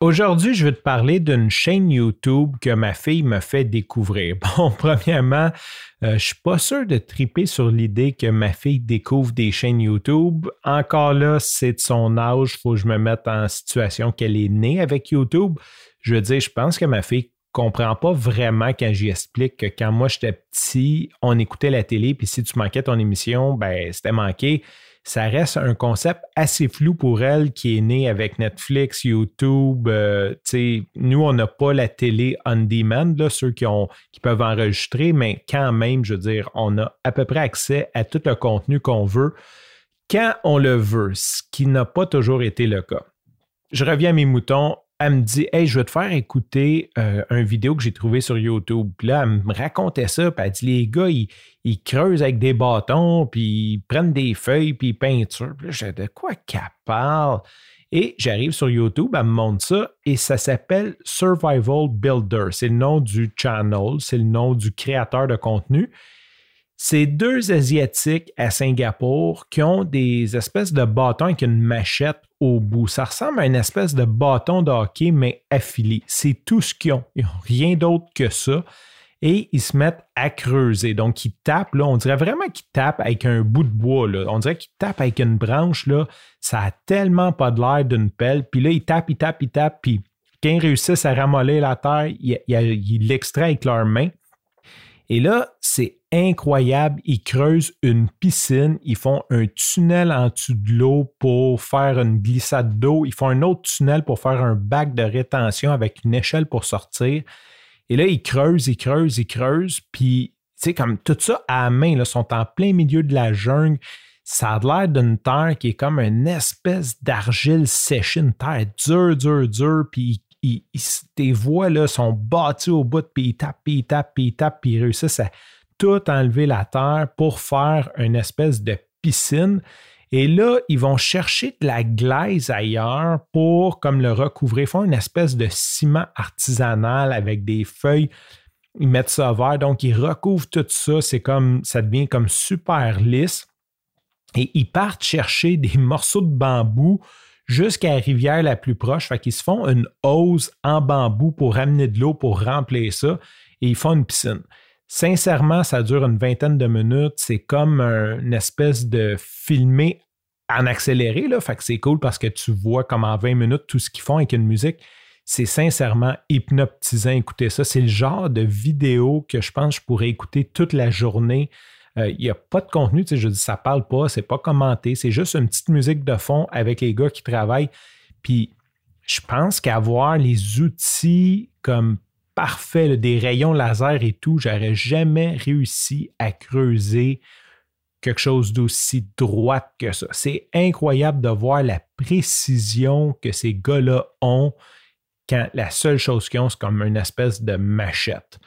Aujourd'hui, je vais te parler d'une chaîne YouTube que ma fille me fait découvrir. Bon, premièrement, euh, je suis pas sûr de triper sur l'idée que ma fille découvre des chaînes YouTube. Encore là, c'est de son âge, il faut que je me mette en situation qu'elle est née avec YouTube. Je veux dire, je pense que ma fille comprend pas vraiment quand j'y explique que quand moi j'étais petit, on écoutait la télé, puis si tu manquais ton émission, ben c'était manqué ça reste un concept assez flou pour elle qui est né avec Netflix, YouTube. Euh, nous, on n'a pas la télé on demand, là, ceux qui, qui peuvent enregistrer, mais quand même, je veux dire, on a à peu près accès à tout le contenu qu'on veut quand on le veut, ce qui n'a pas toujours été le cas. Je reviens à mes moutons elle me dit Hey, je vais te faire écouter euh, une vidéo que j'ai trouvée sur YouTube. Puis là, elle me racontait ça. Puis elle dit Les gars, ils, creusent avec des bâtons, puis ils prennent des feuilles, puis ils peinturent. Puis là, j'ai de quoi qu'elle parle? Et j'arrive sur YouTube, elle me montre ça, et ça s'appelle Survival Builder. C'est le nom du channel, c'est le nom du créateur de contenu. C'est deux Asiatiques à Singapour qui ont des espèces de bâtons avec une machette au bout. Ça ressemble à une espèce de bâton de mais affilé. C'est tout ce qu'ils ont. Ils n'ont rien d'autre que ça. Et ils se mettent à creuser. Donc, ils tapent, là, on dirait vraiment qu'ils tapent avec un bout de bois. Là. On dirait qu'ils tapent avec une branche. Là. Ça a tellement pas de l'air d'une pelle. Puis là, ils tapent, ils tapent, ils tapent. Puis quand ils réussissent à ramoller la terre, ils l'extraient avec leurs mains. Et là, c'est incroyable. Ils creusent une piscine, ils font un tunnel en dessous de l'eau pour faire une glissade d'eau, ils font un autre tunnel pour faire un bac de rétention avec une échelle pour sortir. Et là, ils creusent, ils creusent, ils creusent, puis, tu sais, comme tout ça à la main, ils sont en plein milieu de la jungle. Ça a l'air d'une terre qui est comme une espèce d'argile séchée, une terre dure, dure, dure, puis tes voix là, sont bâties au bout, puis ils tapent, puis ils tapent, puis ils tapent, puis ils réussissent à tout enlever la terre pour faire une espèce de piscine. Et là, ils vont chercher de la glaise ailleurs pour comme le recouvrir. Ils font une espèce de ciment artisanal avec des feuilles. Ils mettent ça vert, donc ils recouvrent tout ça. C'est comme ça devient comme super lisse. Et ils partent chercher des morceaux de bambou jusqu'à la rivière la plus proche. Fait qu'ils se font une hose en bambou pour ramener de l'eau pour remplir ça et ils font une piscine. Sincèrement, ça dure une vingtaine de minutes. C'est comme une espèce de filmé en accéléré. Là. Fait que c'est cool parce que tu vois comme en 20 minutes tout ce qu'ils font avec une musique. C'est sincèrement hypnotisant. Écoutez ça. C'est le genre de vidéo que je pense que je pourrais écouter toute la journée il n'y a pas de contenu, tu sais, je dis, ça parle pas, c'est pas commenté, c'est juste une petite musique de fond avec les gars qui travaillent. Puis je pense qu'avoir les outils comme parfaits, des rayons laser et tout, j'aurais jamais réussi à creuser quelque chose d'aussi droit que ça. C'est incroyable de voir la précision que ces gars-là ont quand la seule chose qu'ils ont, c'est comme une espèce de machette.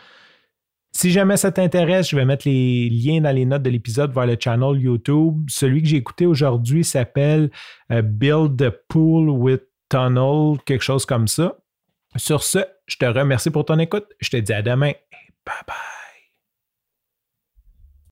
Si jamais ça t'intéresse, je vais mettre les liens dans les notes de l'épisode vers le channel YouTube. Celui que j'ai écouté aujourd'hui s'appelle euh, Build a Pool with Tunnel, quelque chose comme ça. Sur ce, je te remercie pour ton écoute. Je te dis à demain. Bye bye.